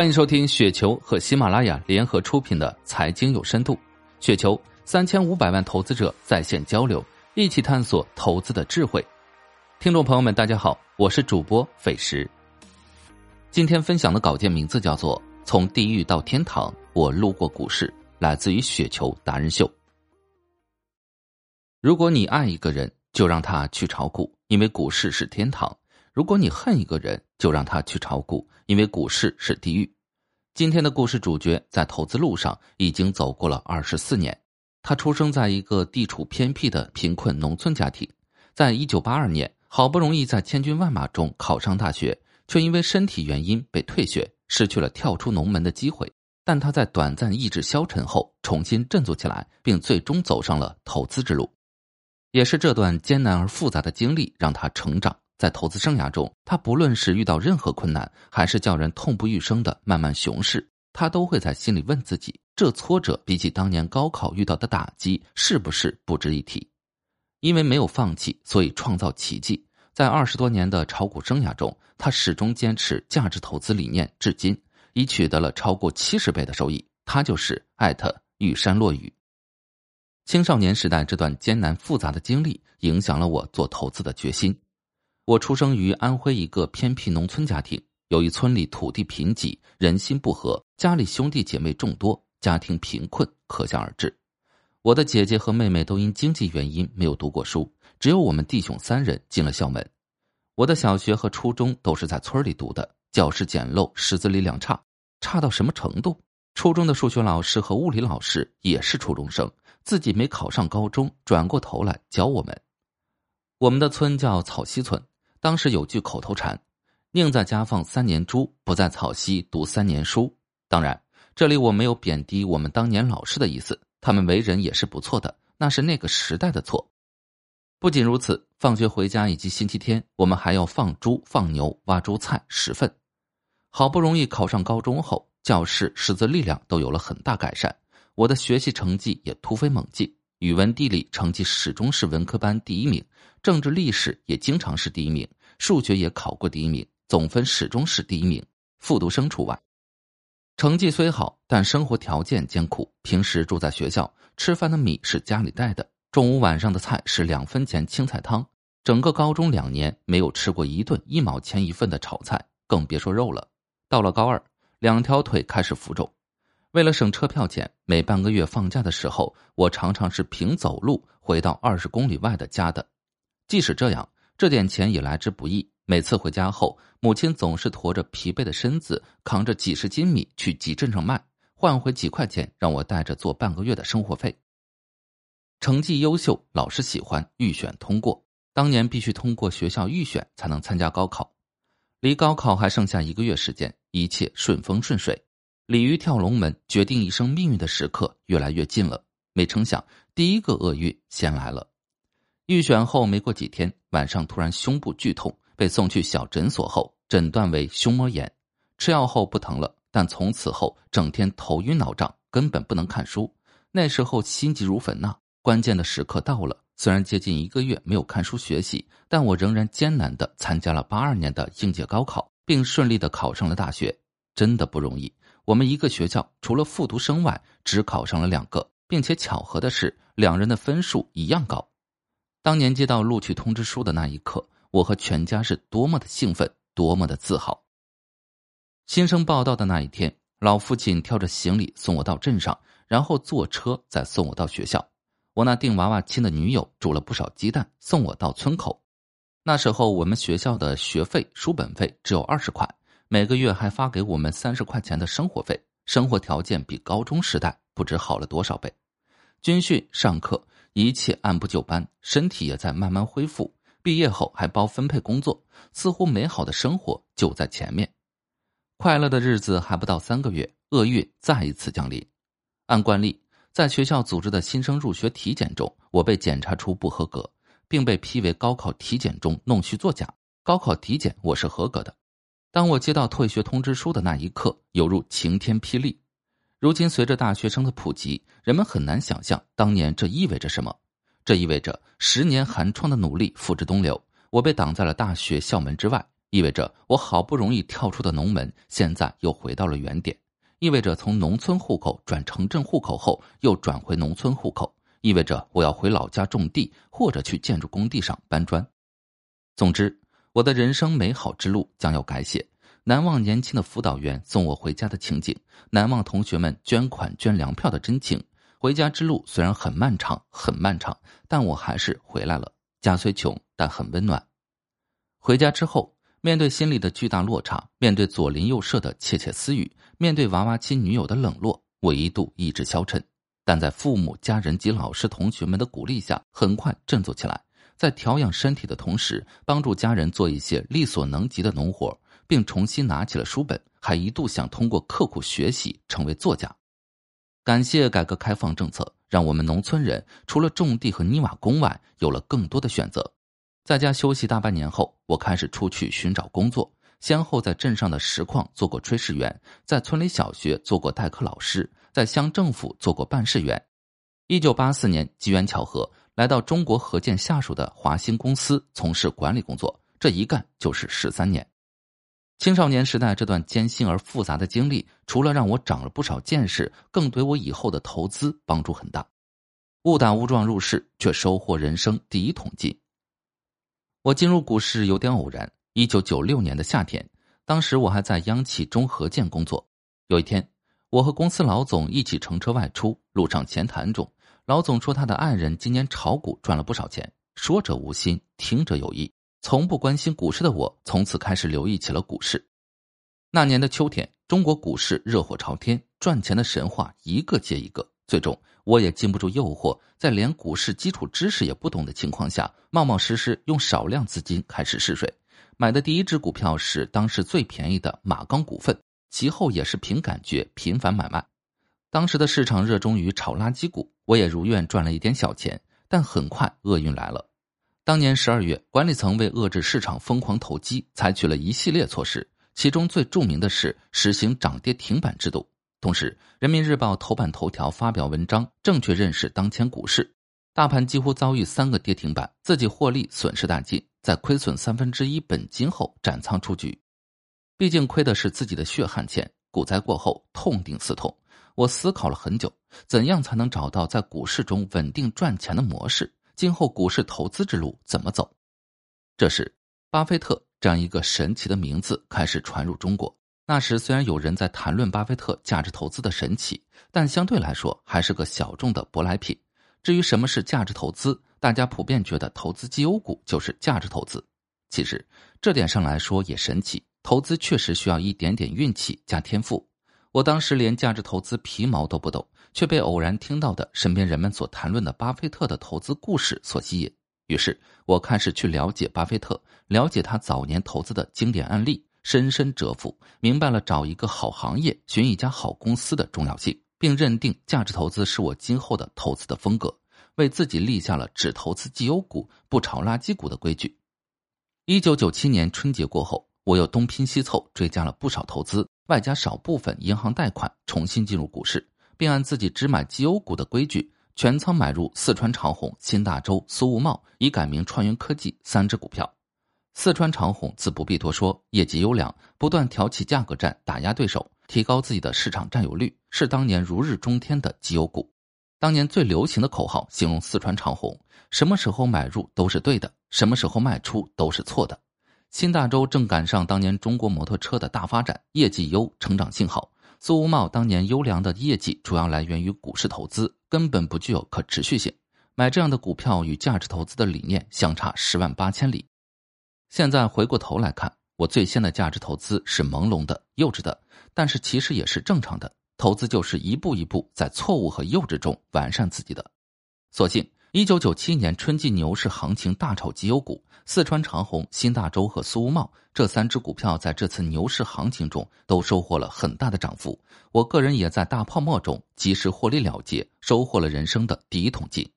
欢迎收听雪球和喜马拉雅联合出品的《财经有深度》，雪球三千五百万投资者在线交流，一起探索投资的智慧。听众朋友们，大家好，我是主播斐石。今天分享的稿件名字叫做《从地狱到天堂，我路过股市》，来自于雪球达人秀。如果你爱一个人，就让他去炒股，因为股市是天堂。如果你恨一个人，就让他去炒股，因为股市是地狱。今天的故事主角在投资路上已经走过了二十四年。他出生在一个地处偏僻的贫困农村家庭，在一九八二年，好不容易在千军万马中考上大学，却因为身体原因被退学，失去了跳出农门的机会。但他在短暂意志消沉后，重新振作起来，并最终走上了投资之路。也是这段艰难而复杂的经历让他成长。在投资生涯中，他不论是遇到任何困难，还是叫人痛不欲生的漫漫熊市，他都会在心里问自己：这挫折比起当年高考遇到的打击，是不是不值一提？因为没有放弃，所以创造奇迹。在二十多年的炒股生涯中，他始终坚持价值投资理念，至今已取得了超过七十倍的收益。他就是艾特玉山落雨。青少年时代这段艰难复杂的经历，影响了我做投资的决心。我出生于安徽一个偏僻农村家庭，由于村里土地贫瘠，人心不和，家里兄弟姐妹众多，家庭贫困可想而知。我的姐姐和妹妹都因经济原因没有读过书，只有我们弟兄三人进了校门。我的小学和初中都是在村里读的，教室简陋，师资力量差，差到什么程度？初中的数学老师和物理老师也是初中生，自己没考上高中，转过头来教我们。我们的村叫草溪村。当时有句口头禅：“宁在家放三年猪，不在草溪读三年书。”当然，这里我没有贬低我们当年老师的意思，他们为人也是不错的，那是那个时代的错。不仅如此，放学回家以及星期天，我们还要放猪、放牛、挖猪菜食粪。好不容易考上高中后，教室师资力量都有了很大改善，我的学习成绩也突飞猛进。语文、地理成绩始终是文科班第一名，政治、历史也经常是第一名，数学也考过第一名，总分始终是第一名，复读生除外。成绩虽好，但生活条件艰苦。平时住在学校，吃饭的米是家里带的，中午晚上的菜是两分钱青菜汤。整个高中两年没有吃过一顿一毛钱一份的炒菜，更别说肉了。到了高二，两条腿开始浮肿。为了省车票钱，每半个月放假的时候，我常常是凭走路回到二十公里外的家的。即使这样，这点钱也来之不易。每次回家后，母亲总是驮着疲惫的身子，扛着几十斤米去集镇上卖，换回几块钱，让我带着做半个月的生活费。成绩优秀，老师喜欢，预选通过。当年必须通过学校预选才能参加高考，离高考还剩下一个月时间，一切顺风顺水。鲤鱼跳龙门，决定一生命运的时刻越来越近了。没成想，第一个厄运先来了。预选后没过几天，晚上突然胸部剧痛，被送去小诊所后诊断为胸膜炎。吃药后不疼了，但从此后整天头晕脑胀，根本不能看书。那时候心急如焚呐，关键的时刻到了。虽然接近一个月没有看书学习，但我仍然艰难的参加了八二年的应届高考，并顺利的考上了大学。真的不容易。我们一个学校除了复读生外，只考上了两个，并且巧合的是，两人的分数一样高。当年接到录取通知书的那一刻，我和全家是多么的兴奋，多么的自豪。新生报道的那一天，老父亲挑着行李送我到镇上，然后坐车再送我到学校。我那订娃娃亲的女友煮了不少鸡蛋，送我到村口。那时候我们学校的学费、书本费只有二十块。每个月还发给我们三十块钱的生活费，生活条件比高中时代不知好了多少倍。军训、上课，一切按部就班，身体也在慢慢恢复。毕业后还包分配工作，似乎美好的生活就在前面。快乐的日子还不到三个月，厄运再一次降临。按惯例，在学校组织的新生入学体检中，我被检查出不合格，并被批为高考体检中弄虚作假。高考体检我是合格的。当我接到退学通知书的那一刻，犹如晴天霹雳。如今，随着大学生的普及，人们很难想象当年这意味着什么。这意味着十年寒窗的努力付之东流，我被挡在了大学校门之外，意味着我好不容易跳出的农门，现在又回到了原点；意味着从农村户口转城镇户口后又转回农村户口；意味着我要回老家种地，或者去建筑工地上搬砖。总之，我的人生美好之路将要改写。难忘年轻的辅导员送我回家的情景，难忘同学们捐款捐粮票的真情。回家之路虽然很漫长，很漫长，但我还是回来了。家虽穷，但很温暖。回家之后。面对心里的巨大落差，面对左邻右舍的窃窃私语，面对娃娃亲女友的冷落，我一度意志消沉。但在父母、家人及老师、同学们的鼓励下，很快振作起来。在调养身体的同时，帮助家人做一些力所能及的农活，并重新拿起了书本，还一度想通过刻苦学习成为作家。感谢改革开放政策，让我们农村人除了种地和泥瓦工外，有了更多的选择。在家休息大半年后，我开始出去寻找工作，先后在镇上的石矿做过炊事员，在村里小学做过代课老师，在乡政府做过办事员。一九八四年，机缘巧合来到中国核建下属的华兴公司从事管理工作，这一干就是十三年。青少年时代这段艰辛而复杂的经历，除了让我长了不少见识，更对我以后的投资帮助很大。误打误撞入市，却收获人生第一桶金。我进入股市有点偶然。一九九六年的夏天，当时我还在央企中核建工作。有一天，我和公司老总一起乘车外出，路上闲谈中，老总说他的爱人今年炒股赚了不少钱。说者无心，听者有意。从不关心股市的我，从此开始留意起了股市。那年的秋天，中国股市热火朝天，赚钱的神话一个接一个。最终，我也禁不住诱惑，在连股市基础知识也不懂的情况下，冒冒失失用少量资金开始试水。买的第一只股票是当时最便宜的马钢股份，其后也是凭感觉频繁买卖。当时的市场热衷于炒垃圾股，我也如愿赚了一点小钱。但很快厄运来了。当年十二月，管理层为遏制市场疯狂投机，采取了一系列措施，其中最著名的是实行涨跌停板制度。同时，《人民日报》头版头条发表文章，正确认识当前股市，大盘几乎遭遇三个跌停板，自己获利损失殆尽，在亏损三分之一本金后斩仓出局。毕竟亏的是自己的血汗钱，股灾过后痛定思痛，我思考了很久，怎样才能找到在股市中稳定赚钱的模式？今后股市投资之路怎么走？这时，巴菲特这样一个神奇的名字开始传入中国。那时虽然有人在谈论巴菲特价值投资的神奇，但相对来说还是个小众的舶来品。至于什么是价值投资，大家普遍觉得投资绩优股就是价值投资。其实这点上来说也神奇，投资确实需要一点点运气加天赋。我当时连价值投资皮毛都不懂，却被偶然听到的身边人们所谈论的巴菲特的投资故事所吸引。于是我开始去了解巴菲特，了解他早年投资的经典案例。深深折服，明白了找一个好行业、寻一家好公司的重要性，并认定价值投资是我今后的投资的风格，为自己立下了只投资绩优股、不炒垃圾股的规矩。一九九七年春节过后，我又东拼西凑追加了不少投资，外加少部分银行贷款，重新进入股市，并按自己只买绩优股的规矩，全仓买入四川长虹、新大洲、苏物贸，已改名创云科技三只股票。四川长虹自不必多说，业绩优良，不断挑起价格战打压对手，提高自己的市场占有率，是当年如日中天的绩优股。当年最流行的口号形容四川长虹：什么时候买入都是对的，什么时候卖出都是错的。新大洲正赶上当年中国摩托车的大发展，业绩优，成长性好。苏无茂当年优良的业绩主要来源于股市投资，根本不具有可持续性。买这样的股票与价值投资的理念相差十万八千里。现在回过头来看，我最先的价值投资是朦胧的、幼稚的，但是其实也是正常的。投资就是一步一步在错误和幼稚中完善自己的。所幸，一九九七年春季牛市行情大炒绩优股，四川长虹、新大洲和苏茂这三只股票在这次牛市行情中都收获了很大的涨幅。我个人也在大泡沫中及时获利了结，收获了人生的第一桶金。